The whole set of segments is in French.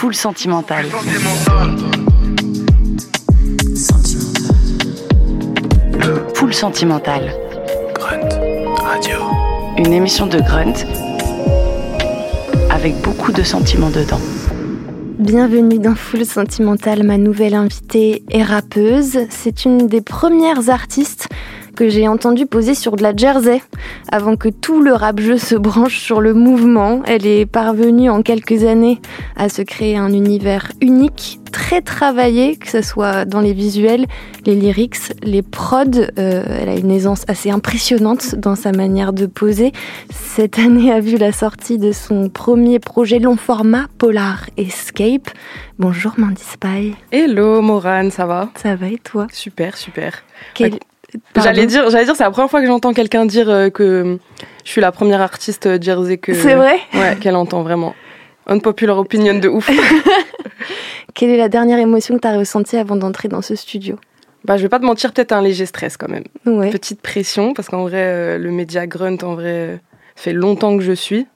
Full sentimental. Full sentimental. Grunt Radio. Une émission de Grunt avec beaucoup de sentiments dedans. Bienvenue dans Full Sentimental, ma nouvelle invitée est rappeuse. C'est une des premières artistes que j'ai entendu poser sur de la jersey avant que tout le rap-jeu se branche sur le mouvement. Elle est parvenue en quelques années à se créer un univers unique, très travaillé, que ce soit dans les visuels, les lyrics, les prods. Euh, elle a une aisance assez impressionnante dans sa manière de poser. Cette année a vu la sortie de son premier projet long format, Polar Escape. Bonjour Mandy Spy. Hello Morane, ça va? Ça va et toi? Super, super. Quel- J'allais dire, j'allais dire, c'est la première fois que j'entends quelqu'un dire euh, que je suis la première artiste euh, jersey que. C'est vrai Ouais, qu'elle entend vraiment. Unpopular opinion de ouf. Quelle est la dernière émotion que tu as ressentie avant d'entrer dans ce studio? Bah, je vais pas te mentir, peut-être un léger stress quand même. Ouais. Petite pression, parce qu'en vrai, euh, le média grunt, en vrai, fait longtemps que je suis.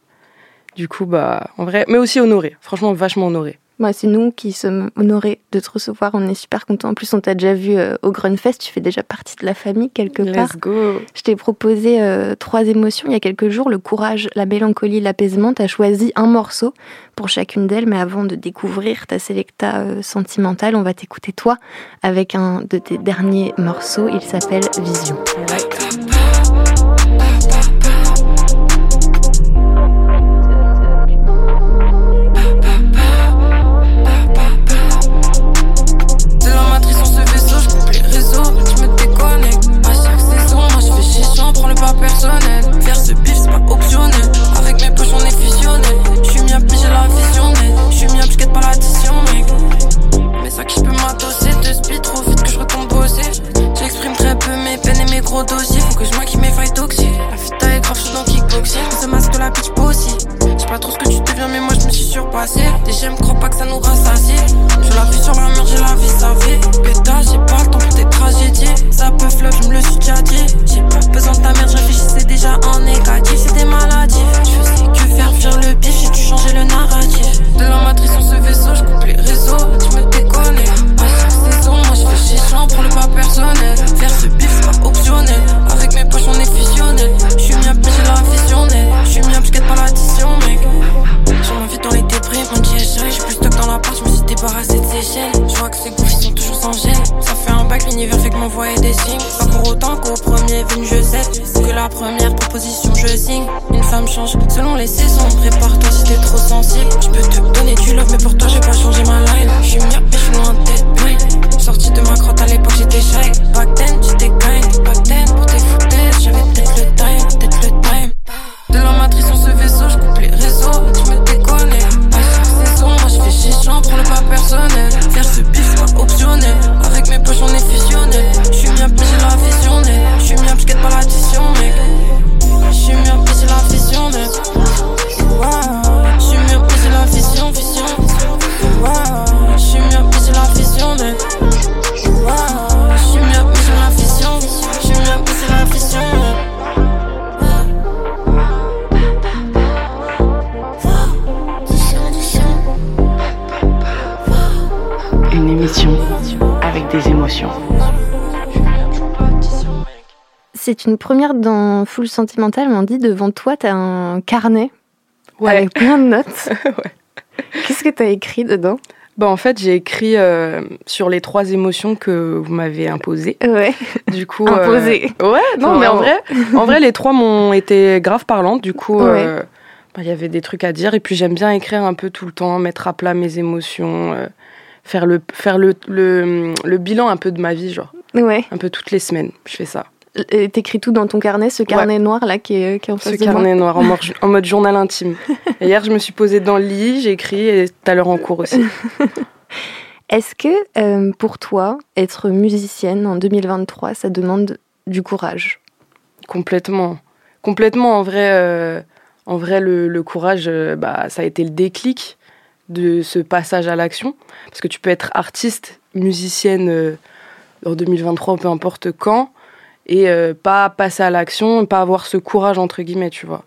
Du coup, bah, en vrai, mais aussi honoré. Franchement, vachement honoré. C'est nous qui sommes honorés de te recevoir. On est super contents. En plus, on t'a déjà vu euh, au Grunfest. Tu fais déjà partie de la famille quelque part. Let's go. Je t'ai proposé euh, trois émotions il y a quelques jours le courage, la mélancolie, l'apaisement. Tu as choisi un morceau pour chacune d'elles, mais avant de découvrir ta sélecta euh, sentimentale, on va t'écouter toi avec un de tes derniers morceaux. Il s'appelle Vision. De Faut que je maquille mes failles toxiques. La fita est grave, je suis dans kickboxing. Ce masque, la bitch aussi. Je sais pas trop ce que tu deviens, mais moi je me suis surpassé. Des j'aime, crois pas que ça nous rassasie. Je la vis sur la mur, j'ai la vie, ça fait. Pétage, j'ai pas le temps pour tes tragédies. Ça peut flop, je me le suis déjà dit. J'ai pas besoin de ta merde, je réfléchissais déjà en négatif. C'est des maladies. Je faisais que faire fuir le bif, j'ai dû changer le narratif. De la matrice, on se vaisseau, je coupe les réseaux. Tu me déconnais. À chaque saison, moi je fais chichon, prends le pas personnel. Faire ce bif, c'est pas optionnel. Avec mes poches, on est fusionnel. Je suis bien pigé la visionnelle. Je suis bien piquette par l'addition, mec. Sur ma vie dans les débris, mon DHI, j'ai plus stock dans la part, je me suis débarrassé de ces chaînes. Je vois que ces gouffres ils sont toujours sans gêne. Ça fait un bac, l'univers fait que m'envoyer des signes. Pas pour autant qu'au premier venu je sais que la première proposition je signe. Une femme change selon les saisons. Prépare-toi si t'es trop sensible. Je peux te donner du love, mais pour toi j'ai pas changé ma line. Je suis myope et je suis loin de tête Sorti de ma crotte à l'époque j'étais shy. Back then j'étais kind. Back then pour tes foutaises j'avais peut-être le time, peut-être le time. De la matrice on se vaisseau, je coupe les réseaux, tu me déconnais. À chaque saison, moi je fais chichon, prends le pas personnel. Faire ce bif, c'est pas optionnel. Avec mes poches, on est fusionnel. Je suis bien pigé la visionnelle. Je suis bien piquette pas l'addition, mec. Je suis bien pigé la visionnelle. Émotions. C'est une première dans Full Sentimental. On dit devant toi, tu as un carnet Ouais. avec plein de notes. Ouais. Qu'est-ce que tu as écrit dedans? Bah, en fait, j'ai écrit euh, sur les trois émotions que vous m'avez imposées. Ouais. Du coup. euh, Imposées. Ouais, non, mais en vrai, en vrai, les trois m'ont été grave parlantes. Du coup, Ouais. euh, bah, il y avait des trucs à dire. Et puis, j'aime bien écrire un peu tout le temps, mettre à plat mes émotions, euh, faire, le, faire le, le, le bilan un peu de ma vie, genre. Ouais. Un peu toutes les semaines, je fais ça. Et T'écris tout dans ton carnet, ce carnet noir là qui est, qui est en face Ce de moi. carnet noir en mode, en mode journal intime. Et hier, je me suis posée dans le lit, j'ai écrit, et tout à l'heure en cours aussi. Est-ce que euh, pour toi, être musicienne en 2023, ça demande du courage? Complètement. Complètement, en vrai, euh, en vrai le, le courage, euh, bah, ça a été le déclic de ce passage à l'action. Parce que tu peux être artiste, musicienne euh, en 2023, peu importe quand, et euh, pas passer à l'action, pas avoir ce courage, entre guillemets, tu vois.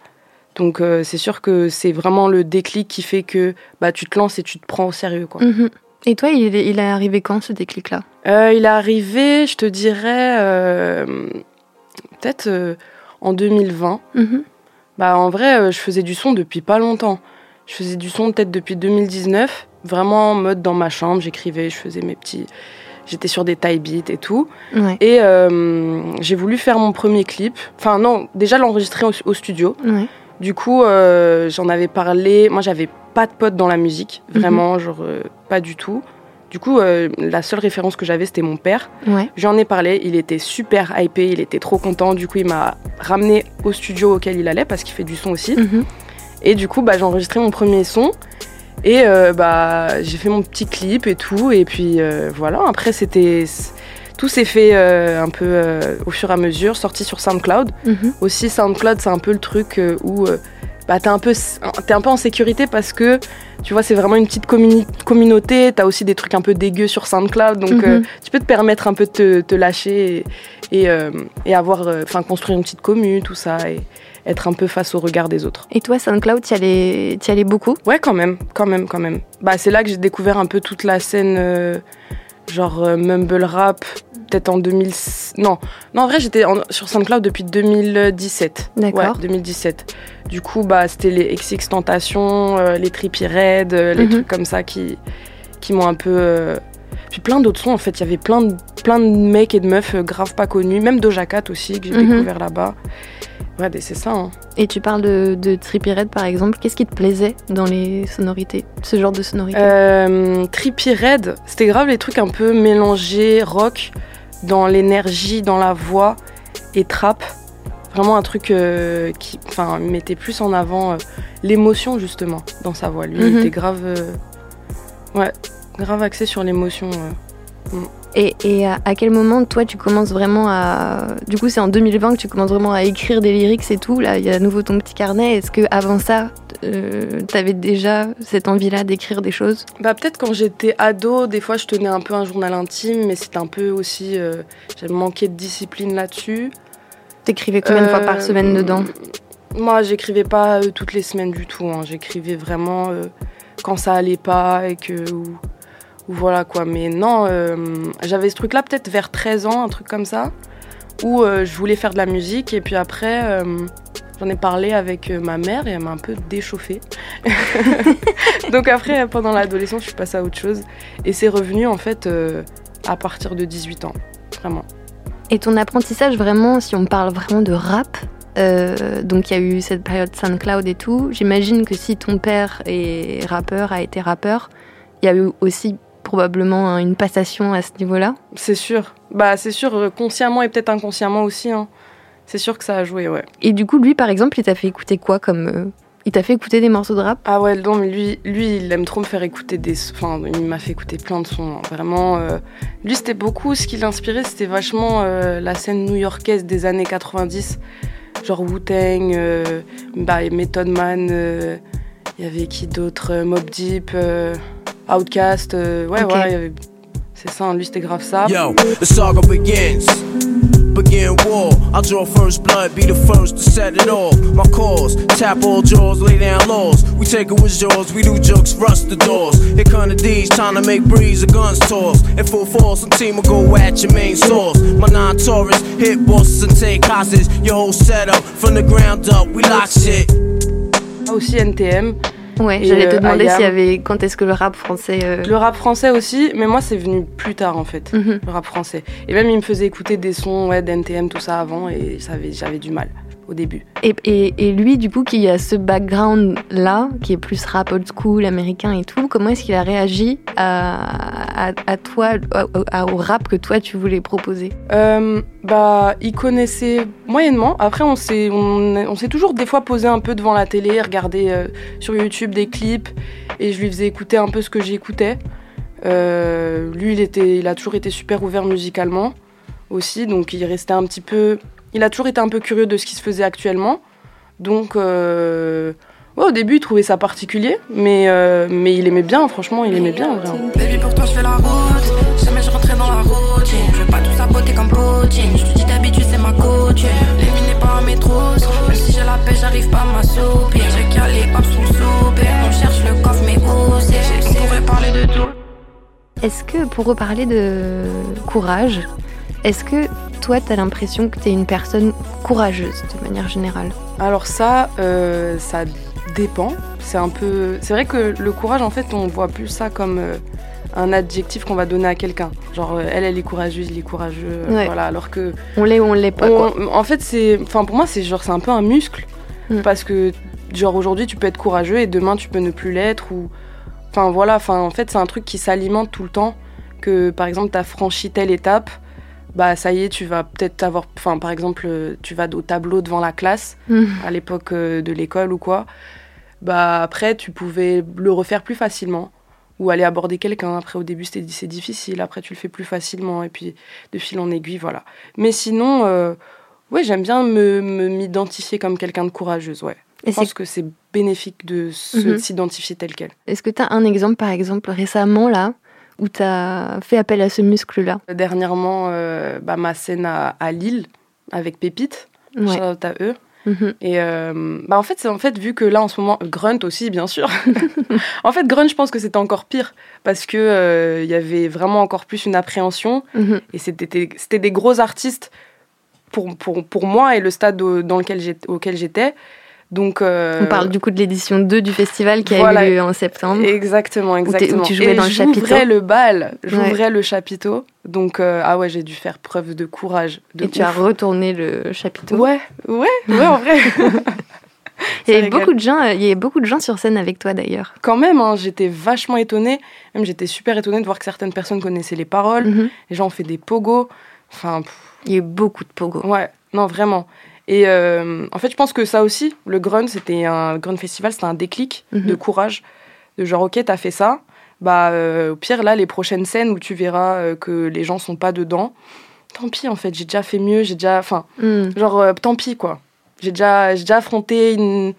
Donc euh, c'est sûr que c'est vraiment le déclic qui fait que bah, tu te lances et tu te prends au sérieux. Quoi. Mhm. Et toi, il est, il est arrivé quand ce déclic-là? Il est arrivé, je te dirais, peut-être en 2020. Mhm. Bah, en vrai, je faisais du son depuis pas longtemps. Je faisais du son peut-être depuis 2019, vraiment en mode dans ma chambre, j'écrivais, je faisais mes petits... J'étais sur des taille beats et tout. Ouais. Et euh, j'ai voulu faire mon premier clip. Enfin non, déjà l'enregistrer au, au studio. Ouais. Du coup, euh, j'en avais parlé. Moi, j'avais pas de potes dans la musique, vraiment, genre euh, pas du tout. Du coup, euh, la seule référence que j'avais, c'était mon père. Ouais. J'en ai parlé, il était super hypé, il était trop content. Du coup, il m'a ramené au studio auquel il allait parce qu'il fait du son aussi. Mhm. Et du coup, bah, j'ai enregistré mon premier son. Et euh, bah, j'ai fait mon petit clip et tout. Et puis euh, voilà, après, c'était. Tout s'est fait euh, un peu au fur et à mesure, sorti sur SoundCloud. Mhm. Aussi, SoundCloud, c'est un peu le truc où bah, t'es un, peu, t'es un peu en sécurité parce que, tu vois, c'est vraiment une petite communauté. T'as aussi des trucs un peu dégueux sur SoundCloud. Donc, Mhm. euh, tu peux te permettre un peu de te, te lâcher et, et, euh, et avoir, euh, enfin, construire une petite commune, tout ça, et être un peu face au regard des autres. Et toi, SoundCloud, t'y allais, t'y allais beaucoup? Ouais, quand même, quand même, quand même. Bah, c'est là que j'ai découvert un peu toute la scène, euh, genre euh, mumble rap, peut-être en 2000. Non, non, en vrai, j'étais sur SoundCloud depuis 2017. D'accord. Ouais, 2017. Du coup, bah, c'était les XX Tentation, euh, les Trippie Red, les Mhm. trucs comme ça qui, qui m'ont un peu. Puis plein d'autres sons, en fait. Il y avait plein de, plein de mecs et de meufs euh, grave pas connus, même Doja Cat aussi, que j'ai Mhm. découvert là-bas. Ouais, ben, c'est ça. hein. Et tu parles de, de Trippie Red, par exemple. Qu'est-ce qui te plaisait dans les sonorités Ce genre de sonorités? Euh, Trippie Red, c'était grave les trucs un peu mélangés rock dans l'énergie, dans la voix et trap. Vraiment un truc euh, qui enfin, mettait plus en avant euh, l'émotion justement dans sa voix. Lui, il Mhm. était grave, ouais, grave axé sur l'émotion. euh. Et, et à, à quel moment, toi, tu commences vraiment à. Du coup, c'est en 2020 que tu commences vraiment à écrire des lyrics et tout. Là, il y a à nouveau ton petit carnet. Est-ce que avant ça, euh, t'avais déjà cette envie-là d'écrire des choses? Bah peut-être quand j'étais ado, des fois je tenais un peu un journal intime, mais c'était un peu aussi, euh, j'avais manqué de discipline là-dessus. T'écrivais combien de fois par Euh, semaine dedans? Moi, j'écrivais pas euh, toutes les semaines du tout. hein. J'écrivais vraiment quand ça allait pas et que. Ou, voilà quoi. Mais non, euh, j'avais ce truc-là peut-être vers 13 ans, un truc comme ça, où euh, je voulais faire de la musique et puis après. euh, J'en ai parlé avec ma mère et elle m'a un peu déchauffée. Donc après, pendant l'adolescence, je suis passée à autre chose. Et c'est revenu en fait à partir de 18 ans. Vraiment. Et ton apprentissage, vraiment, si on parle vraiment de rap, donc il y a eu cette période SoundCloud et tout, j'imagine que si ton père est rappeur, a été rappeur, il y a eu aussi probablement une passation à ce niveau-là. C'est sûr. Bah, c'est sûr, euh, consciemment et peut-être inconsciemment aussi. hein. C'est sûr que ça a joué, ouais. Et du coup, lui, par exemple, il t'a fait écouter quoi comme... euh, Il t'a fait écouter des morceaux de rap? Ah ouais, non, mais lui, lui, il aime trop me faire écouter des. Enfin, il m'a fait écouter plein de sons. hein. Vraiment. euh, Lui, c'était beaucoup. Ce qui l'inspirait, c'était vachement euh, la scène new-yorkaise des années 90. Genre Wu-Tang, bah, et Method Man. Il y avait qui d'autre? Mob Deep, Outkast. euh, ouais, Ok. ouais. C'est ça, lui, c'était grave ça. Yo, the saga begins. Begin war. I draw first blood, be the first to set it off. My cause, tap all jaws, lay down laws. We take it with yours, we do jokes, rust the doors. Here come the D's, trying to make breeze, the guns toss. In full force, some team will go at your main source. My non Taurus, hit bosses and take hostages. Your whole setup, from the ground up, we lock shit. Aussi NTM. Ouais, j'allais te euh, demander s'il y avait... Quand est-ce que le rap français... euh, Le rap français aussi, mais moi, c'est venu plus tard en fait. mhm. le rap français. Et même, il me faisait écouter des sons ouais, d'NTM, tout ça avant, et j'avais du mal au début. Et, et, et lui, du coup, qui a ce background-là, qui est plus rap old school, américain et tout, comment est-ce qu'il a réagi à, à, à toi, à- au rap que toi, tu voulais proposer? Euh, bah, il connaissait moyennement. Après, on s'est, on, on s'est toujours des fois posé un peu devant la télé, regarder euh, sur YouTube des clips, et je lui faisais écouter un peu ce que j'écoutais. Euh, lui, il, était, il a toujours été super ouvert musicalement aussi, donc il restait un petit peu. Il a toujours été un peu curieux de ce qui se faisait actuellement. Donc, euh, ouais, au début, il trouvait ça particulier, mais, euh, mais il aimait bien, franchement, il aimait bien. Baby, pour toi, je fais la route. Jamais je rentrais dans la routine. Je veux pas tout saboter comme Poutine. Je te dis d'habitude, c'est ma coutume. Les mines n'est pas un métro. Même si j'ai la paix, j'arrive pas à m'assoupir. J'ai qu'à les papes sont soupir. On cherche le coffre, mais où c'est? On pourrait parler de tout. Est-ce que, pour reparler de courage, est-ce que toi, tu as l'impression que tu es une personne courageuse de manière générale Alors ça, euh, ça dépend. C'est un peu. C'est vrai que le courage, en fait, on voit plus ça comme euh, un adjectif qu'on va donner à quelqu'un. Genre, euh, elle, elle est courageuse, il est courageux. Ouais. Voilà. Alors que. On l'est ou on l'est pas, quoi. en fait, c'est. Enfin, pour moi, c'est genre, c'est un peu un muscle. Mm. Parce que, genre, aujourd'hui, tu peux être courageux et demain, tu peux ne plus l'être. Ou. Enfin, voilà. Enfin, en fait, c'est un truc qui s'alimente tout le temps. Que, par exemple, tu as franchi telle étape. Bah, ça y est, tu vas peut-être avoir. Enfin, par exemple, euh, tu vas au tableau devant la classe Mm. à l'époque euh, de l'école ou quoi, bah après tu pouvais le refaire plus facilement ou aller aborder quelqu'un. Après au début c'était c'est difficile, après tu le fais plus facilement et puis de fil en aiguille voilà. Mais sinon euh, ouais j'aime bien me m'identifier comme quelqu'un de courageuse ouais. Et Je pense que c'est bénéfique de se- Mhm. s'identifier tel quel. Est-ce que tu as un exemple, par exemple, récemment, là, où tu as fait appel à ce muscle-là Dernièrement euh, bah, ma scène à, à Lille avec Pépite, Ouais. shout out à eux. Mhm. Et euh, bah en fait, c'est en fait vu que là en ce moment Grunt aussi bien sûr. en fait Grunt, je pense que c'était encore pire parce que euh, il y avait vraiment encore plus une appréhension Mhm. et c'était c'était des gros artistes pour, pour, pour moi et le stade au- dans lequel auquel j'étais. Donc euh, On parle du coup de l'édition 2 du festival qui a eu lieu en septembre. Exactement, t'es- où exactement. tu jouais et dans le j'ouvrais chapiteau. le bal, j'ouvrais le chapiteau. Donc euh, ah ouais, j'ai dû faire preuve de courage. De Et tu as retourné le chapiteau. Ouais, ouais, ouais en vrai. il, y avait beaucoup de gens, euh, il y avait beaucoup de gens sur scène avec toi d'ailleurs. Quand même, hein, j'étais vachement étonnée. Même j'étais super étonnée de voir que certaines personnes connaissaient les paroles. Mhm. Les gens ont fait des pogos. Enfin, pff, Il y a eu beaucoup de pogo. ouais, non, vraiment. Et euh, en fait, je pense que ça aussi, le Grun, c'était un Grun Festival, c'était un déclic Mhm. de courage. De genre, ok, t'as fait ça. Bah, euh, au pire, là, les prochaines scènes où tu verras euh, que les gens sont pas dedans, tant pis, en fait, j'ai déjà fait mieux, j'ai déjà. Enfin, Mm. genre, tant pis, quoi. J'ai déjà, déjà affronté une-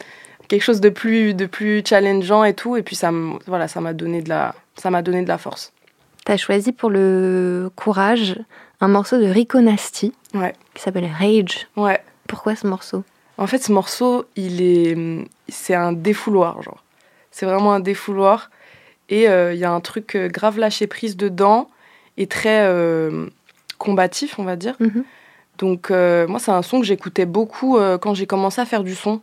quelque chose de plus, de plus challengeant et tout. Et puis, ça m- voilà, ça m'a donné de la. Ça m'a donné de la force. T'as choisi pour le courage un morceau de Rico Nasty Ouais. qui s'appelle Rage. Ouais. Pourquoi ce morceau? En fait, ce morceau, il est, c'est un défouloir, genre. C'est vraiment un défouloir. Et euh, il y a un truc euh, grave lâché prise dedans et très euh, combatif, on va dire. Mhm. Donc, euh, moi, c'est un son que j'écoutais beaucoup quand j'ai commencé à faire du son.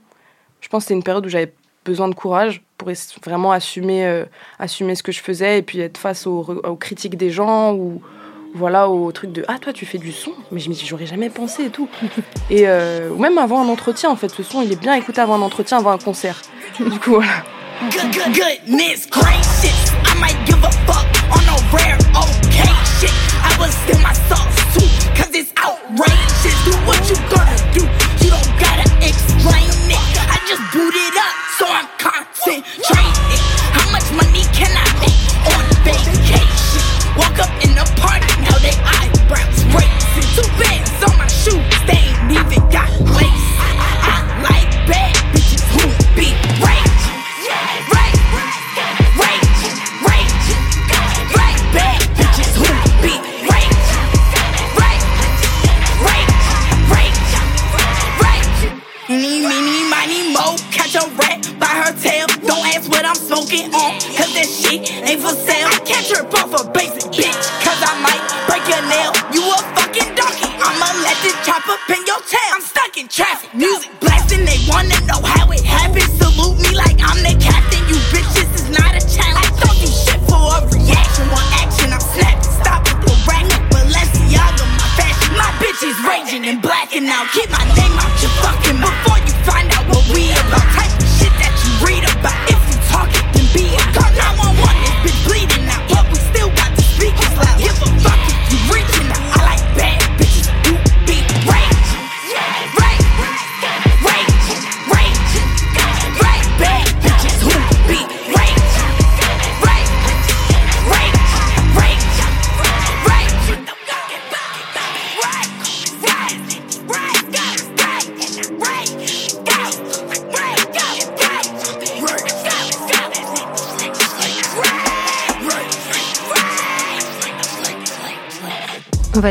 Je pense que c'était une période où j'avais besoin de courage pour vraiment assumer, assumer ce que je faisais et puis être face aux, aux critiques des gens ou voilà au truc de ah toi tu fais du son mais je me dis j'aurais jamais pensé et tout et euh, même avant un entretien en fait ce son il est bien écouté avant un entretien avant un concert du coup voilà Good, good, goodness gracious. I might give a fuck on a rare okay shit. I was in my sauce too, cause it's outrageous. Do what you gonna do, you don't gotta explain it. I just boot it up, so I'm concentrated. Shit for sale. I can't trip off a basic bitch, cause I might break your nail. You a fucking donkey, I'ma let this chopper pin your tail. I'm stuck in traffic, music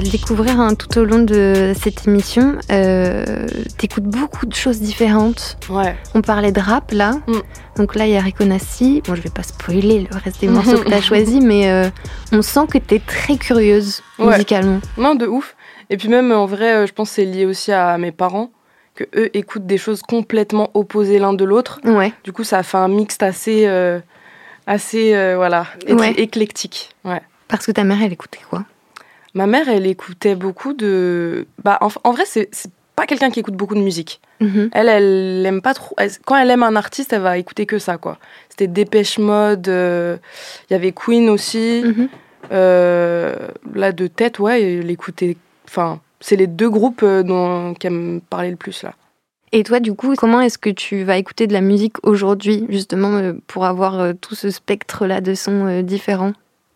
le découvrir hein, tout au long de cette émission. Euh, T'écoutes beaucoup de choses différentes. Ouais. On parlait de rap là. Mm. Donc là, il y a Rikonassi. Bon, je vais pas spoiler le reste des morceaux que tu as choisis, mais euh, on sent que tu es très curieuse Ouais. musicalement. Non, de ouf. Et puis même, en vrai, euh, je pense que c'est lié aussi à mes parents, que eux écoutent des choses complètement opposées l'un de l'autre. Ouais. Du coup, ça a fait un mixte assez, euh, assez, euh, voilà, Ouais. éclectique. Ouais. Parce que ta mère, elle écoutait quoi? Ma mère, elle écoutait beaucoup de. Bah, en, en vrai, c'est pas quelqu'un qui écoute beaucoup de musique. Mhm. Elle, elle aime pas trop. elle- quand elle aime un artiste, elle va écouter que ça, quoi. C'était Dépêche Mode. euh, Il y avait Queen aussi. Mhm. Euh, là, de tête, ouais, elle écoutait. Enfin, c'est les deux groupes euh, dont qu'elle me parlait le plus là. Et toi, du coup, comment est-ce que tu vas écouter de la musique aujourd'hui, justement, euh, pour avoir tout ce spectre-là de sons différents?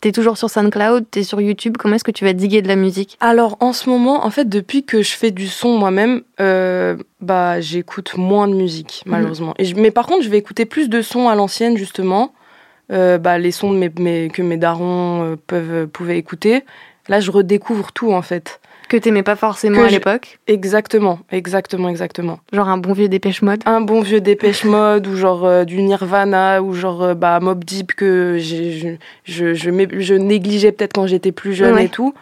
T'es toujours sur SoundCloud, t'es sur YouTube, comment est-ce que tu vas diguer de la musique Alors, en ce moment, en fait, depuis que je fais du son moi-même, euh, bah, j'écoute moins de musique, malheureusement. Et je- mais par contre, je vais écouter plus de sons à l'ancienne, justement. Euh, bah, les sons de mes, mes- que mes darons euh, peuvent, pouvaient écouter. Là, je redécouvre tout, en fait. Que t'aimais pas forcément à l'époque Exactement, exactement, exactement. Genre un bon vieux dépêche mode Un bon vieux Dépêche Mode, ou genre euh, du Nirvana, ou genre euh, bah, Mob Deep que je, je, je, je négligeais peut-être quand j'étais plus jeune Ouais. et tout.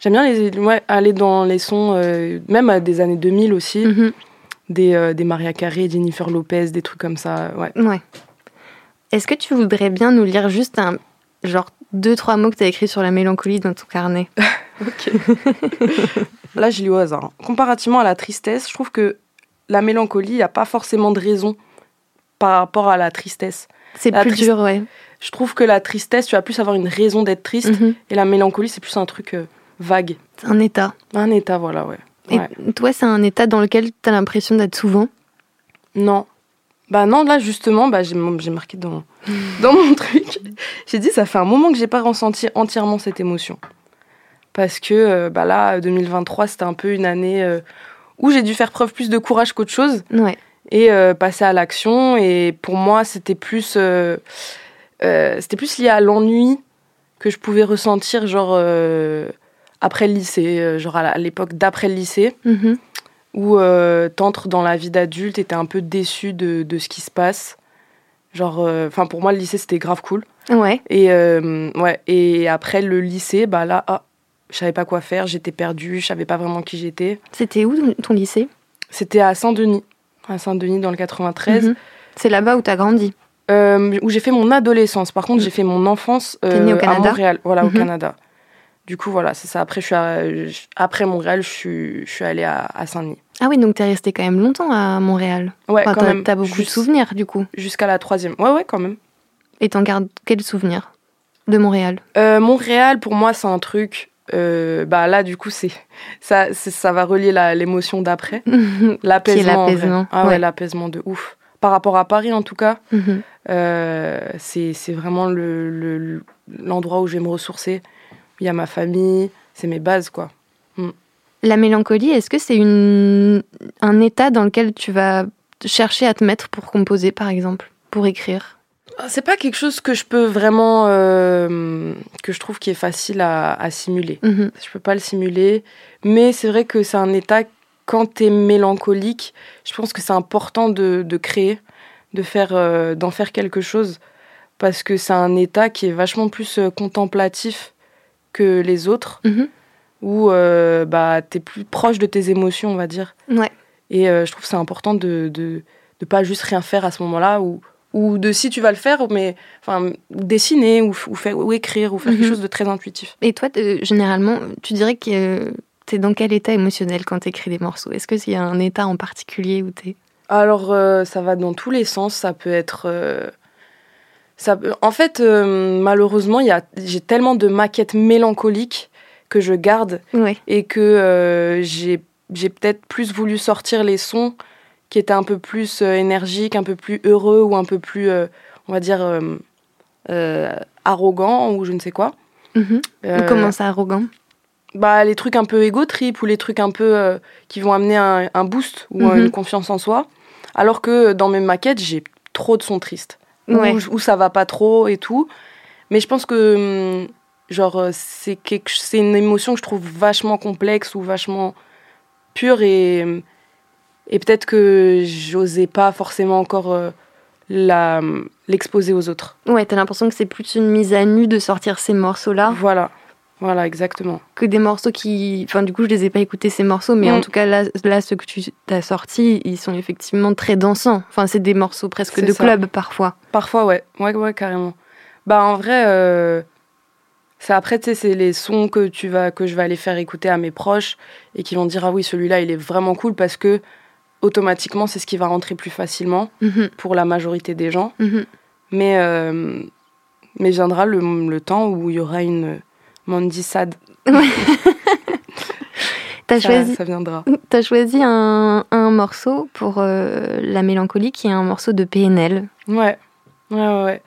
J'aime bien les, ouais, aller dans les sons, euh, même à des années 2000 aussi, Mhm. des, des Maria Carey, Jennifer Lopez, des trucs comme ça. Ouais. Ouais. Est-ce que tu voudrais bien nous lire juste un genre deux trois mots que t'as écrit sur la mélancolie dans ton carnet? Là, je lis au hasard. Comparativement à la tristesse, je trouve que la mélancolie, il n'y a pas forcément de raison par rapport à la tristesse. C'est plus triste- dur, ouais. Je trouve que la tristesse, tu vas plus avoir une raison d'être triste, Mhm. et la mélancolie, c'est plus un truc euh, vague. C'est un état. Un état, voilà, ouais. Et Ouais. toi, c'est un état dans lequel t'as l'impression d'être souvent? Non. Bah non, là justement, bah, j'ai j'ai marqué dans, dans mon truc. J'ai dit, ça fait un moment que j'ai pas ressenti entièrement cette émotion. Parce que euh, bah là, 2023, c'était un peu une année euh, où j'ai dû faire preuve plus de courage qu'autre chose Ouais. et euh, passer à l'action. Et pour moi, c'était plus, c'était plus lié à l'ennui que je pouvais ressentir, genre après le lycée, genre à l'époque d'après le lycée Mhm. où euh, t'entres dans la vie d'adulte et t'es un peu déçu de, de ce qui se passe. Genre, enfin pour moi le lycée c'était grave cool. Ouais. Et euh, ouais, et après le lycée, bah là, ah, je savais pas quoi faire, j'étais perdue, je savais pas vraiment qui j'étais. C'était où ton- lycée? C'était à Saint-Denis, à Saint-Denis dans le 93, Mhm. C'est là-bas où t'as grandi? euh, où j'ai fait mon adolescence. Par contre, j'ai fait mon enfance T'es né au euh, à Canada? Montréal, voilà, au Mhm. Canada. Du coup, voilà, c'est ça. Après, je suis à- je- après Montréal, je suis, je suis allée à, à Saint-Denis. Ah oui, donc t'es resté quand même longtemps à Montréal. Ouais, Enfin, quand t'as même. t'as beaucoup de souvenirs du coup. Jusqu'à la troisième. Ouais, ouais, quand même. Et t'en gardes quel souvenir? De Montréal? Euh, Montréal, pour moi, c'est un truc. Euh, bah là, du coup, c'est ça, ça va relier l'émotion d'après. L'apaisement. Ah ouais, ouais. l'apaisement de ouf. Par rapport à Paris, en tout cas, Mhm. euh, c'est vraiment le- le- l'endroit où je vais me ressourcer. Il y a ma famille, c'est mes bases, quoi. La mélancolie, est-ce que c'est une... un état dans lequel tu vas chercher à te mettre pour composer, par exemple, pour écrire? C'est pas quelque chose que je peux vraiment. euh, que je trouve qui est facile à, à simuler. Mhm. Je peux pas le simuler. Mais c'est vrai que c'est un état, quand tu es mélancolique, je pense que c'est important de, de créer, de faire, euh, d'en faire quelque chose. Parce que c'est un état qui est vachement plus euh, contemplatif que les autres, Mhm. où euh, bah, tu es plus proche de tes émotions, on va dire. Ouais. Et je trouve que c'est important de, de de pas juste rien faire à ce moment-là, ou, ou de si tu vas le faire, mais enfin dessiner, ou, ou, faire, ou écrire, ou faire Mhm. quelque chose de très intuitif. Et toi, euh, généralement, tu dirais que euh, t'es dans quel état émotionnel quand t'écris des morceaux? Est-ce qu'il y a un état en particulier où t'es? Alors, euh, ça va dans tous les sens. Ça peut être. euh, ça, peut- en fait, euh, malheureusement, j'ai tellement de maquettes mélancoliques que je garde Ouais. et que j'ai peut-être plus voulu sortir les sons qui étaient un peu plus euh, énergiques, un peu plus heureux ou un peu plus, euh, on va dire, euh, arrogants ou je ne sais quoi. Mhm. Comment ça, arrogant? Bah, les trucs un peu égo trip ou les trucs un peu euh, qui vont amener un, un boost ou Mhm. une confiance en soi. Alors que dans mes maquettes, j'ai trop de sons tristes. Ouais. Où, où ça va pas trop et tout. Mais je pense que hum, genre, c'est quelque, c'est une émotion que je trouve vachement complexe ou vachement pure et, et peut-être que j'osais pas forcément encore euh, la, l'exposer aux autres. Ouais, t'as l'impression que c'est plus une mise à nu de sortir ces morceaux-là Voilà, voilà, exactement. que des morceaux qui. Enfin, du coup, je les ai pas écoutés ces morceaux, mais Mm. en tout cas, là, là ceux que tu as sortis, ils sont effectivement très dansants. Enfin, c'est des morceaux presque de ça. club parfois. Parfois, ouais, ouais, ouais, carrément. Bah, en vrai, euh, c'est après, tu sais, c'est les sons que tu vas, que je vais aller faire écouter à mes proches et qui vont dire ah oui, celui-là, il est vraiment cool parce que automatiquement, c'est ce qui va rentrer plus facilement Mhm, pour la majorité des gens. mhm. Mais, euh, mais viendra le, le temps où il y aura une Mandy Sad. T'as Ça, choisi, ça viendra. t'as choisi un, un morceau pour euh, la mélancolie qui est un morceau de PNL. Ouais, ouais, ouais. ouais.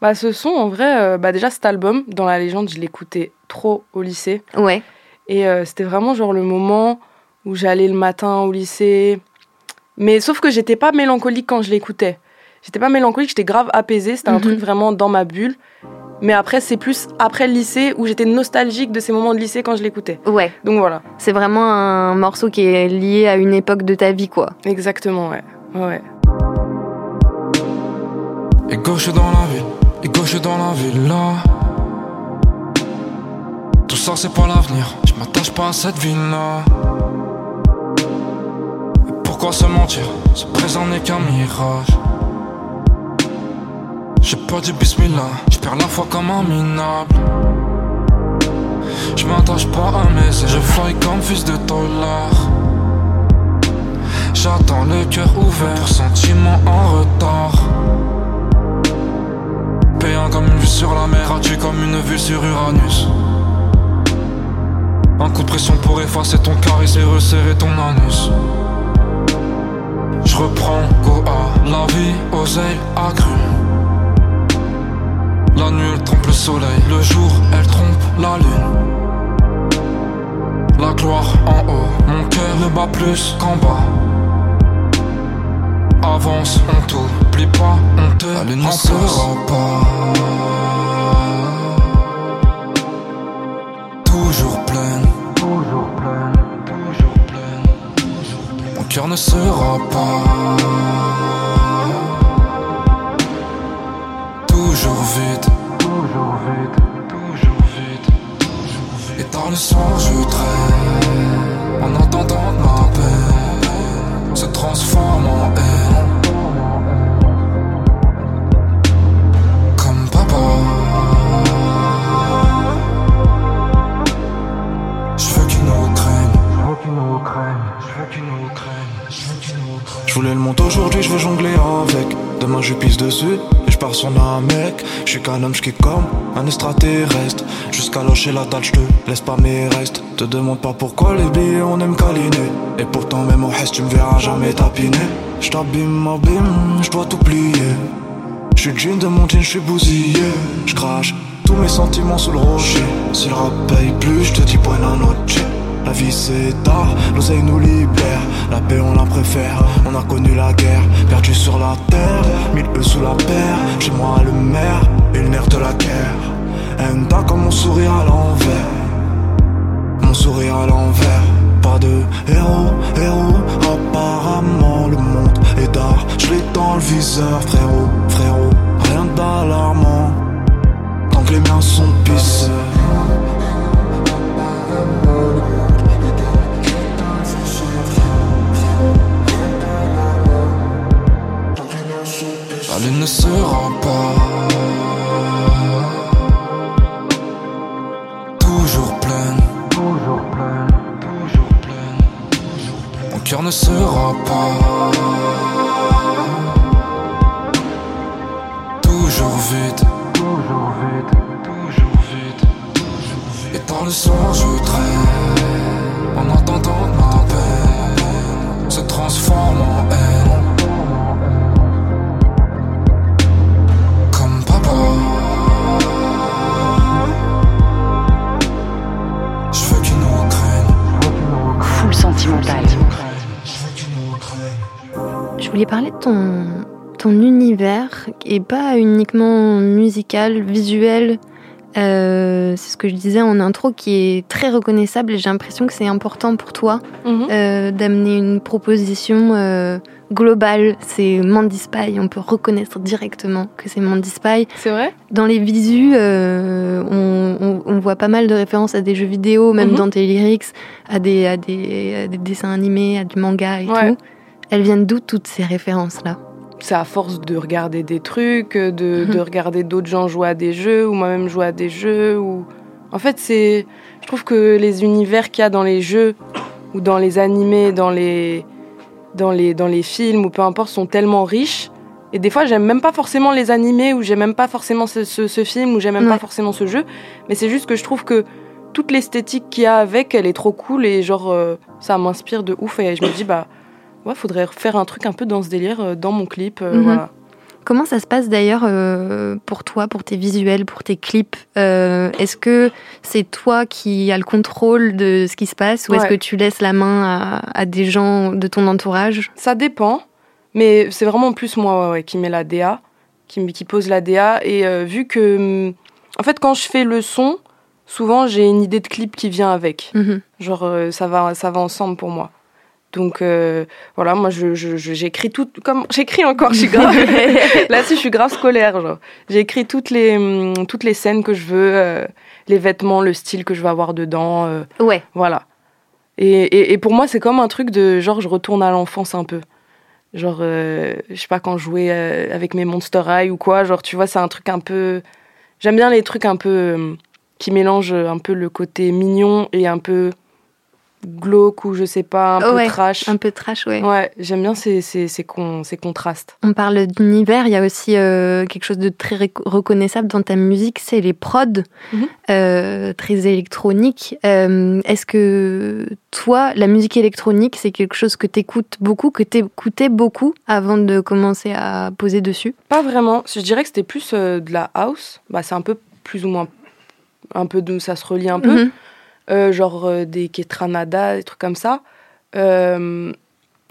Bah, ce son, en vrai, euh, bah, déjà, cet album, dans la légende, je l'écoutais trop au lycée. Ouais. Et c'était vraiment genre le moment où j'allais le matin au lycée. Mais sauf que j'étais pas mélancolique quand je l'écoutais. J'étais pas mélancolique, j'étais grave apaisée. C'était un Mhm. truc vraiment dans ma bulle. Mais après, c'est plus après le lycée où j'étais nostalgique de ces moments de lycée quand je l'écoutais. Ouais. Donc voilà, C'est vraiment un morceau qui est lié à une époque de ta vie, quoi. exactement, ouais. Ouais, ouais. Et gauche dans la ville, et gauche dans la ville là. Tout ça c'est pas l'avenir, je m'attache pas à cette ville là. Se mentir Ce présent n'est qu'un mirage. J'ai pas dit bismillah, je perds la foi comme un minable. Je m'attache pas à mes ailes, je faille comme fils de tolard. J'attends le cœur ouvert, sentiment en retard. Payant comme une vue sur la mer, as-tu comme une vue sur Uranus? Un coup de pression pour effacer ton charisme et resserrer ton anus Je reprends Goa, la vie, oseille, accrue La nuit elle trompe le soleil, le jour elle trompe la lune. La gloire en haut, mon cœur ne bat plus qu'en bas. Avance, on t'oublie pas, on te La lune ne sera pas toujours pleine. Cœur ne sera pas toujours vide. Toujours vide, toujours vide. Et tard le soir, je traîne je veux jongler avec. Demain je pisse dessus et je pars sur un mec. Je suis qu'un homme, je comme un extraterrestre. Jusqu'à lâcher la dalle, je laisse pas mes restes. Te demande pas pourquoi les billets on aime câliner. Et pourtant même au reste tu me verras jamais tapiner. Je t'abîme, m'abîme, je dois tout plier. Je suis jean de mon jean, je suis bousillé. Je crache tous mes sentiments sous le rocher. Si le plus, je te dis buena noche. La vie c'est tard, l'oseille nous libère. La paix on la préfère, on a connu la guerre. Perdu sur la terre, mille œufs sous la paire. Chez moi le maire, le nerf de la guerre. Enda comme mon sourire à l'envers. Mon sourire à l'envers. Pas de héros, héros. Apparemment le monde est d'art. Je l'ai dans le viseur, frérot, frérot. Rien d'alarmant. Tant que les miens sont pissés. Lune ne sera pas toujours pleine. Toujours pleine, toujours pleine. Mon cœur ne sera pas toujours vide. Toujours vide, toujours vide, toujours vide. Et tard le soir, voulais parler de ton, ton univers, et pas uniquement musical, visuel, euh, c'est ce que je disais en intro, qui est très reconnaissable et j'ai l'impression que c'est important pour toi Mhm. euh, d'amener une proposition euh, globale. C'est Mandy Spy, on peut reconnaître directement que c'est Mandy Spy. C'est vrai? Dans les visus, on, on- on voit pas mal de références à des jeux vidéo, même Mhm. dans tes lyrics, à des, à, des, à des dessins animés, à du manga et Ouais. tout. Elles viennent d'où toutes ces références-là? C'est à force de regarder des trucs, de, Mhm. de regarder d'autres gens jouer à des jeux, ou moi-même jouer à des jeux. Ou... En fait, c'est. Je trouve que les univers qu'il y a dans les jeux, ou dans les animés, dans les... Dans, les, dans les films, ou peu importe, sont tellement riches. Et des fois, j'aime même pas forcément les animés, ou j'aime même pas forcément ce, ce- ce film, ou j'aime même Ouais. pas forcément ce jeu. Mais c'est juste que je trouve que toute l'esthétique qu'il y a avec, elle est trop cool, et genre, euh, ça m'inspire de ouf. Et je me dis, bah. Ouais, faudrait faire un truc un peu dans ce délire, euh, dans mon clip. euh, Mhm. Voilà. Comment ça se passe d'ailleurs euh, pour toi, pour tes visuels, pour tes clips Est-ce que c'est toi qui as le contrôle de ce qui se passe ou est-ce que tu laisses la main à, à des gens de ton entourage? Ça dépend, mais c'est vraiment plus moi ouais, qui met la DA, qui, pose la DA. Et euh, vu que, hum, en fait, quand je fais le son, souvent j'ai une idée de clip qui vient avec. Mhm. Genre, euh, ça, va, ça va ensemble pour moi. Donc euh, voilà, moi je, je- je- j'écris tout, comme j'écris encore, je suis grave. Là-dessus, je suis grave scolaire. Genre, écrit toutes les hum, toutes les scènes que je veux, euh, les vêtements, le style que je veux avoir dedans. euh, Ouais. voilà. Et, et, et pour moi, c'est comme un truc de genre, je retourne à l'enfance un peu. Genre, euh, je sais pas, quand je jouais euh, avec mes Monster High ou quoi, genre, tu vois, c'est un truc un peu. J'aime bien les trucs un peu. euh, qui mélangent un peu le côté mignon et un peu glauque ou je sais pas, un peu Ouais, trash. Un peu trash, ouais. Ouais, j'aime bien ces, ces, ces, con- ces contrastes. On parle d'univers, il y a aussi euh, quelque chose de très rec- reconnaissable dans ta musique, c'est les prods, Mhm. euh, très électroniques. Euh, Est-ce que toi, la musique électronique, c'est quelque chose que t'écoutes beaucoup, que t'écoutais beaucoup avant de commencer à poser dessus? Pas vraiment. Je dirais que c'était plus de la house. Bah, c'est un peu plus ou moins. Un peu de. Ça se relie un peu. Mhm. Euh, genre euh, des Ketranada, des trucs comme ça. Euh,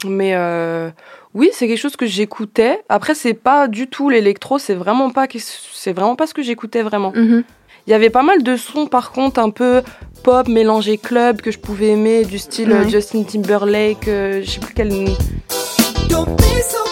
mais euh, oui, c'est quelque chose que j'écoutais. Après, c'est pas du tout l'électro, c'est vraiment pas que- c'est vraiment pas ce que j'écoutais vraiment. Mhm. Il y avait pas mal de sons par contre un peu pop mélangé club que je pouvais aimer du style Ouais. Justin Timberlake, euh, je sais plus quel Don't be so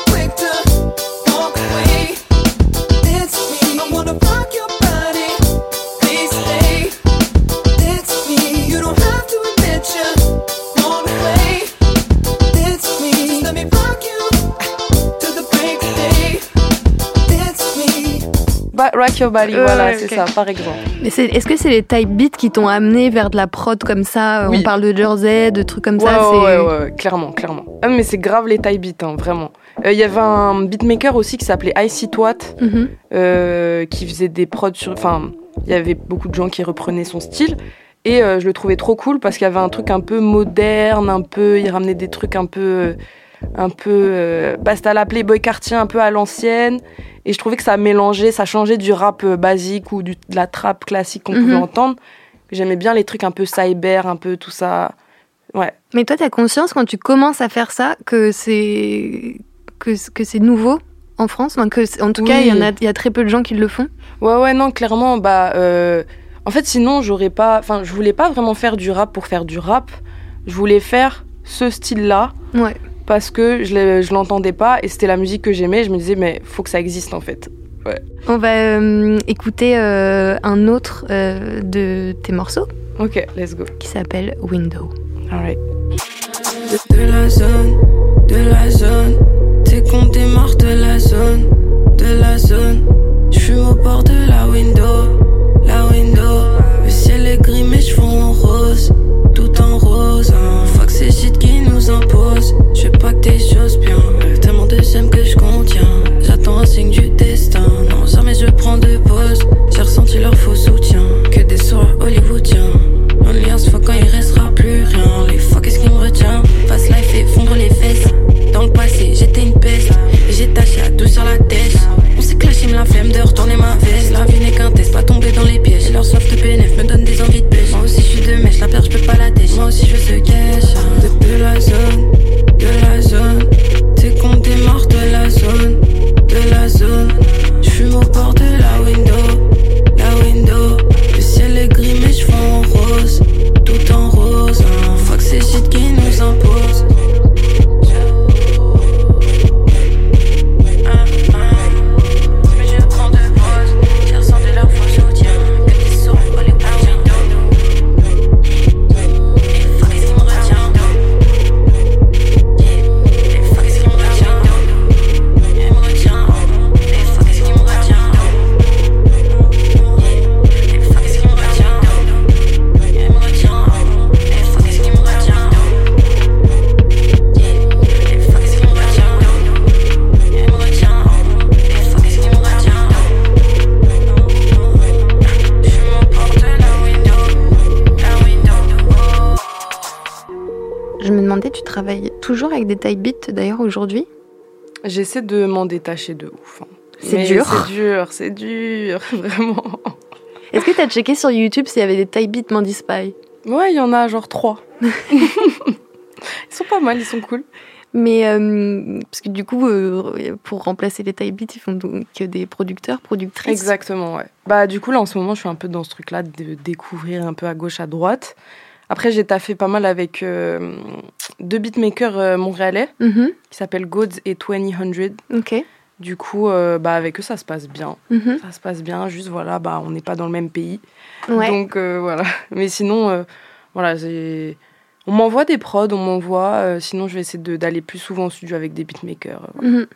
Rock Your Body, voilà, c'est ça par exemple. Est-ce que c'est les type beats qui t'ont amené vers de la prod comme ça Oui. On parle de Jersey, de trucs comme Ouais, ça. ouais, ouais, ouais, clairement, clairement. Ah, mais c'est grave les taille beats, hein, vraiment. Euh, Il y avait un beatmaker aussi qui s'appelait Icy Twat, Mhm. euh, qui faisait des prods sur. Enfin, il y avait beaucoup de gens qui reprenaient son style. Et euh, je le trouvais trop cool parce qu'il y avait un truc un peu moderne, un peu. Il ramenait des trucs un peu. Un peu. Euh, bah, c'était à la Playboy Cartier, un peu à l'ancienne. Et je trouvais que ça mélangeait, ça changeait du rap euh, basique ou du- de la trap classique qu'on Mhm. pouvait entendre. J'aimais bien les trucs un peu cyber, un peu tout ça. Ouais. Mais toi, tu as conscience quand tu commences à faire ça que c'est que, que c'est nouveau en France? Enfin, que c'est- En tout cas, il y, en a, il y a très peu de gens qui le font. Ouais, ouais, non, clairement, bah. euh, en fait, sinon, j'aurais pas. Enfin, je voulais pas vraiment faire du rap pour faire du rap. Je voulais faire ce style-là Ouais. Parce que je je l'entendais pas et c'était la musique que j'aimais. Je me disais, mais faut que ça existe en fait. On va euh, écouter euh, un autre euh, de tes morceaux Ok, let's go. qui s'appelle Window. Alright. de, de la zone, de la zone. T'es con, t'es mort de la zone, de la zone. J'fume au bord de la window, la window. Gris, mes cheveux en rose, tout en rose. Fuck ces shit qui nous imposent. Je pas que tes choses bien. Tellement de que je contiens. J'attends un signe du destin. Non, jamais je prends de pause. J'ai ressenti leur faux soutien. Que des soirs hollywoodiens. On lien se quand il restera plus rien. Les fois, qu'est-ce qui me retient? Fast life et fondre les fesses. Dans le passé, j'étais une peste. J'ai taché à tout sur la tête. On s'est clashé, me la flemme de retourner ma aujourd'hui J'essaie de m'en détacher de ouf. hein. C'est dur. C'est dur, c'est dur, vraiment. Est-ce que t'as checké sur YouTube s'il y avait des type beats Mandy Spy? Ouais, il y en a genre trois. ils sont pas mal, ils sont cool. Mais euh, parce que du coup, euh, pour remplacer les type beats, ils font donc des producteurs, productrices. Exactement, ouais. Bah, du coup, là, en ce moment, je suis un peu dans ce truc-là de découvrir un peu à gauche, à droite. Après, j'ai taffé pas mal avec euh, deux beatmakers euh, montréalais Mhm, qui s'appellent Gods et 2000. Ok. Du coup, euh, bah, avec eux, ça se passe bien. Mhm, Ça se passe bien, juste voilà, bah, on n'est pas dans le même pays. Ouais. Donc euh, voilà. Mais sinon, euh, voilà. On m'envoie des prods, on m'envoie. sinon, je vais essayer d'aller plus souvent au studio avec des beatmakers. Mhm.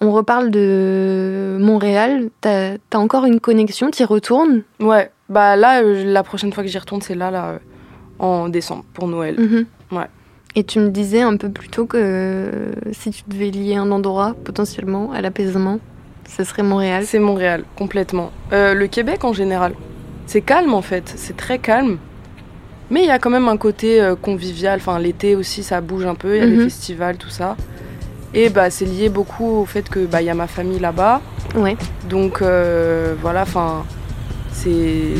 On reparle de Montréal. T'as as encore une connexion T'y retournes? Ouais, bah là, la prochaine fois que j'y retourne, c'est là, là, en décembre, pour Noël. Mhm. Ouais. Et tu me disais un peu plus tôt que si tu devais lier un endroit potentiellement à l'apaisement, ce serait Montréal. C'est Montréal, complètement. Euh, le Québec en général. C'est calme en fait, c'est très calme. Mais il y a quand même un côté euh, convivial. Enfin, l'été aussi, ça bouge un peu. Il y a Mhm. les festivals, tout ça. Et bah, c'est lié beaucoup au fait que bah, y a ma famille là-bas. Ouais. Donc euh, voilà, enfin, c'est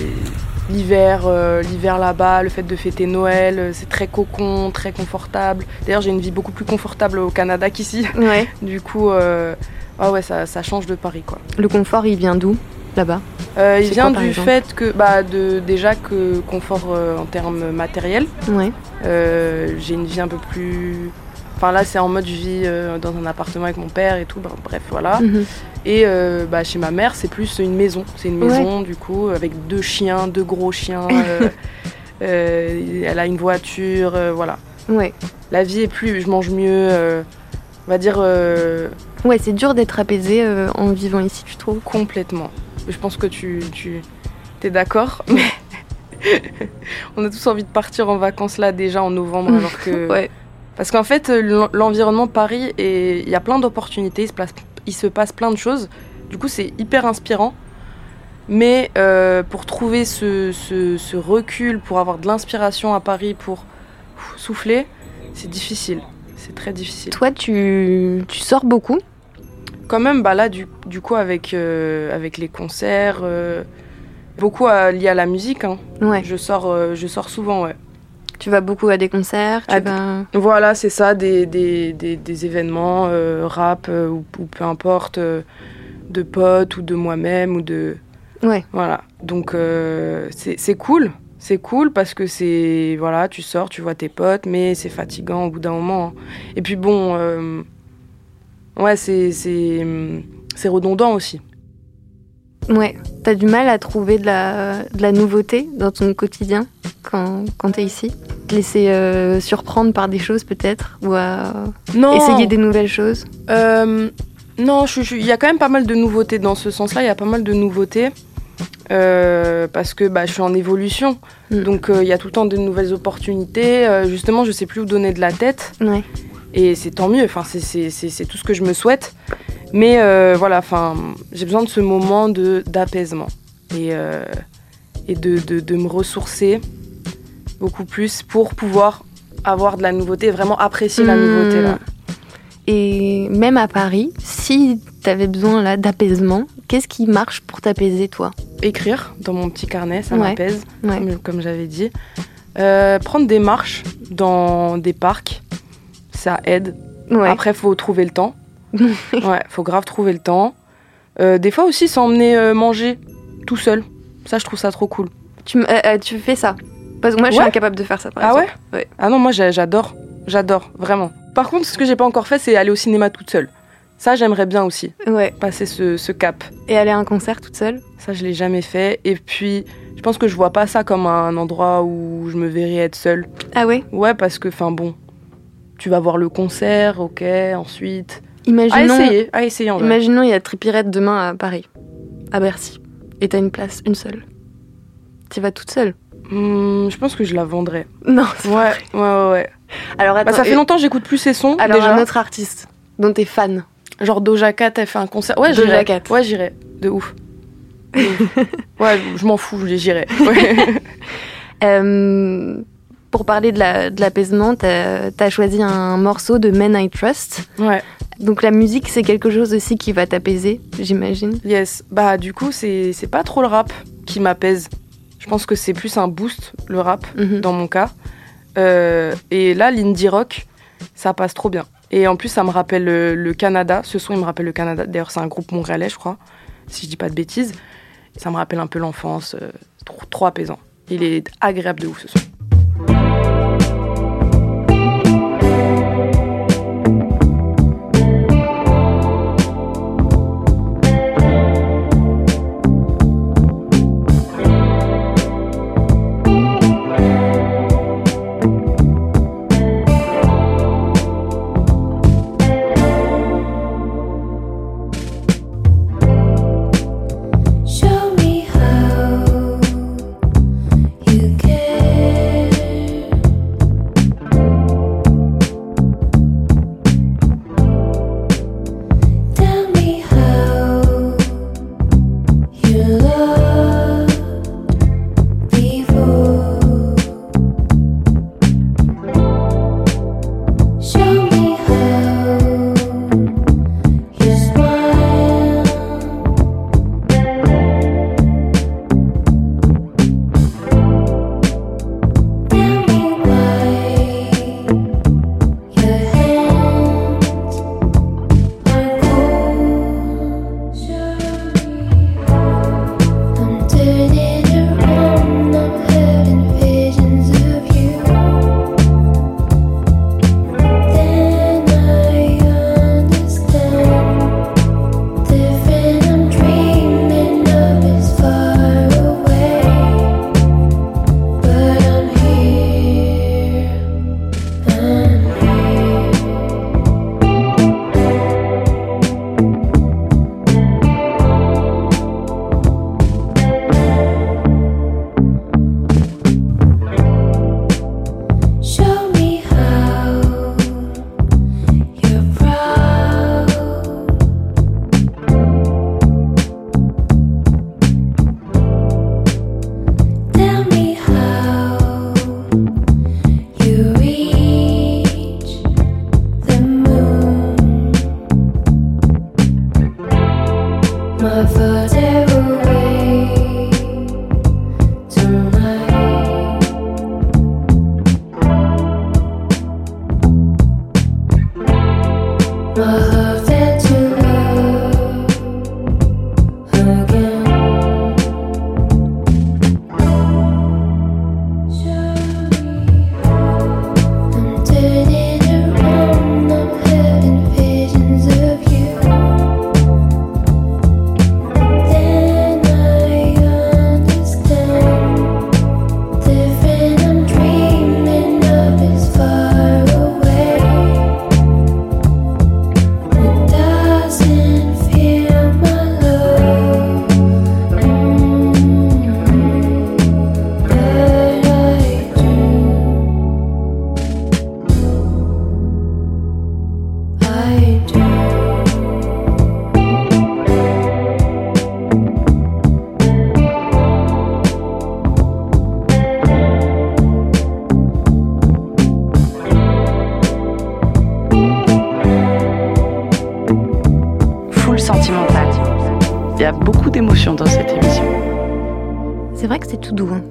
l'hiver, euh, l'hiver là-bas, le fait de fêter Noël, euh, c'est très cocon, très confortable. D'ailleurs, j'ai une vie beaucoup plus confortable au Canada qu'ici. Ouais. Du coup, euh, ah ouais, ça, ça change de Paris, quoi. Le confort, il vient d'où? Là-bas Euh, il vient quoi, du fait que, bah, de, déjà que confort euh, en termes matériels, Ouais. euh, j'ai une vie un peu plus. Enfin là, c'est en mode je vis dans un appartement avec mon père et tout. Bah, bref, voilà. Mhm. Et bah, chez ma mère, c'est plus une maison. C'est une Ouais. maison, du coup, avec deux chiens, deux gros chiens. elle a une voiture, voilà. Ouais. La vie est plus. Je mange mieux. on va dire Ouais, c'est dur d'être apaisé en vivant ici, tu trouves? complètement. Je pense que tu, tu es d'accord. Mais on a tous envie de partir en vacances là déjà en novembre, alors que. Ouais. Parce qu'en fait, euh, l'en- l'environnement de Paris, et il y a plein d'opportunités, il, se place- il se passe plein de choses. Du coup, c'est hyper inspirant. Mais euh, pour trouver ce, ce- ce recul, pour avoir de l'inspiration à Paris, pour ouf, souffler, c'est difficile. C'est très difficile. Toi, tu, tu sors beaucoup Quand même, bah là, du, du coup, avec, euh, avec les concerts, euh, beaucoup à- lié à la musique. hein. Ouais. Je, sors, euh, je sors souvent, ouais. Tu vas beaucoup à des concerts tu À- vas... Voilà, c'est ça, des, des, des, des événements, euh, rap euh, ou, ou peu importe, euh, de potes ou de moi-même ou de... Ouais. Voilà, donc euh, c'est c'est cool, c'est cool parce que c'est... Voilà, tu sors, tu vois tes potes, mais c'est fatigant au bout d'un moment. hein. Et puis bon, euh, ouais, c'est c'est c'est redondant aussi. Ouais. T'as du mal à trouver de la, de la nouveauté dans ton quotidien quand, quand t'es ici? Te laisser euh, surprendre par des choses peut-être? Ou à Non essayer des nouvelles choses? Euh, non, il y a quand même pas mal de nouveautés dans ce sens-là. Il y a pas mal de nouveautés euh, parce que bah, je suis en évolution. Mm. Donc il y a tout le temps de nouvelles opportunités. Justement, je sais plus où donner de la tête Ouais. Et c'est tant mieux. Enfin, c'est- tout ce que je me souhaite. Mais euh, voilà, enfin, j'ai besoin de ce moment d'apaisement et euh, et de, de, de me ressourcer beaucoup plus pour pouvoir avoir de la nouveauté, vraiment apprécier la Mm. nouveauté là. Et même à Paris, si t'avais besoin là d'apaisement, qu'est-ce qui marche pour t'apaiser toi? Écrire dans mon petit carnet, ça Ouais. m'apaise, Ouais. comme, comme j'avais dit. Euh, prendre des marches dans des parcs, ça aide. Ouais. Après, faut trouver le temps. ouais, faut grave trouver le temps. Euh, des fois aussi, s'emmener euh, manger tout seul. Ça, je trouve ça trop cool. tu, euh, tu fais ça? Parce que moi, je Ouais. suis incapable de faire ça. Par ah exemple. ouais, Ouais. Ah non, moi j'a- j'adore, j'adore, vraiment. Par contre, ce que j'ai pas encore fait, c'est aller au cinéma toute seule. Ça, j'aimerais bien aussi, Ouais. passer ce, ce cap. Et aller à un concert toute seule? Ça, je l'ai jamais fait. Et puis, je pense que je vois pas ça comme un endroit où je me verrais être seule. Ah ouais? Ouais, parce que, enfin bon, tu vas voir le concert, ok, ensuite. À Imaginons, essayer, à essayer en vrai. imaginons il y a Tripirette demain à Paris, à Bercy, et t'as une place, une seule. Tu vas toute seule Hmm, je pense que je la vendrais. Non. c'est Ouais, ouais, ouais, ouais. Alors attends, Bah, ça fait longtemps que j'écoute plus ces sons, Alors déjà. un autre artiste dont t'es fan. Genre Doja Cat, elle fait un concert. Ouais. Cat. Ouais, j'irais. De ouf. De ouf. ouais, je m'en fous, j'irais. Ouais. Euh, pour parler de la- de l'apaisement, t'as as choisi un morceau de Men I Trust. Ouais. Donc la musique, c'est quelque chose aussi qui va t'apaiser, j'imagine. Yes. Bah, du coup, c'est pas trop le rap qui m'apaise. Je pense que c'est plus un boost, le rap, Mhm. dans mon cas. Euh, et là, l'indie rock, ça passe trop bien. Et en plus, ça me rappelle le, le Canada. Ce son, il me rappelle le Canada. D'ailleurs, c'est un groupe montréalais, je crois, si je dis pas de bêtises. Ça me rappelle un peu l'enfance. euh, trop, trop apaisant. Il est agréable de ouf, ce son. Il y a beaucoup d'émotions dans cette émission. C'est vrai que c'est tout doux. hein.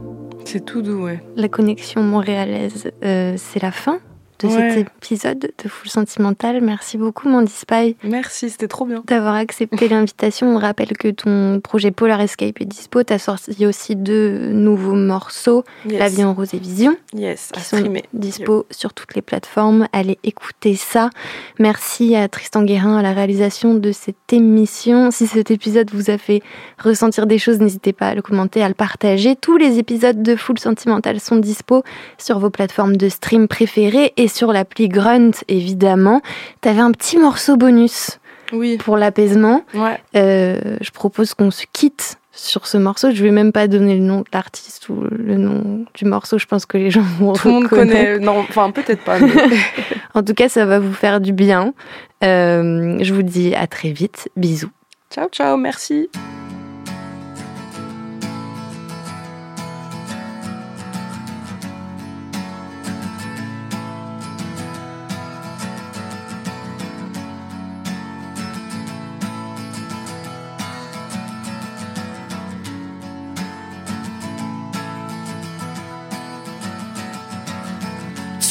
C'est tout doux, ouais. La connexion montréalaise, euh, c'est la fin de Ouais. cet épisode de Full Sentimental. Merci beaucoup, Mandy Spy, Merci, c'était trop bien. d'avoir accepté l'invitation. On rappelle que ton projet Polar Escape est dispo. Tu as sorti aussi deux nouveaux morceaux, Yes. La vie en rose et Vision, Yes, qui sont streamer. dispo sur toutes les plateformes. Allez écouter ça. Merci à Tristan Guérin à la réalisation de cette émission. Si cet épisode vous a fait ressentir des choses, n'hésitez pas à le commenter, à le partager. Tous les épisodes de Full Sentimental sont dispo sur vos plateformes de stream préférées et sur l'appli Grunt, évidemment. T'avais un petit morceau bonus Oui, pour l'apaisement. ouais. Euh, je propose qu'on se quitte sur ce morceau. Je vais même pas donner le nom de l'artiste ou le nom du morceau. Je pense que les gens vont Tout le monde connaît. Non, enfin, peut-être pas. mais- En tout cas, ça va vous faire du bien. Euh, je vous dis à très vite. Bisous. ciao, ciao, merci.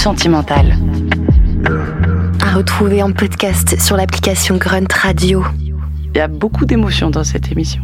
sentimentale. À retrouver en podcast sur l'application Grunt Radio. Il y a beaucoup d'émotions dans cette émission.